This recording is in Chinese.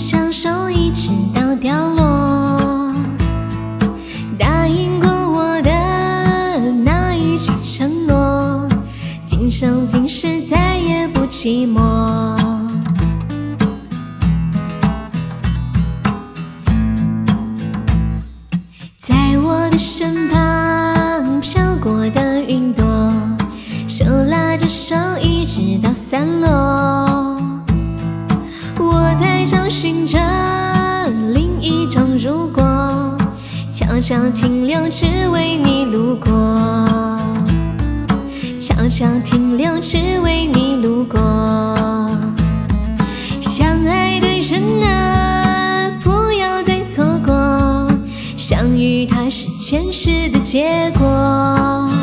小手一直到凋落答应过我的那一句承诺今生今世再也不寂寞在我的身旁飘过的云朵手拉着手一直到散落悄悄停留，只为你路过。悄悄停留，只为你路过。相爱的人啊，不要再错过，相遇它是前世的结果。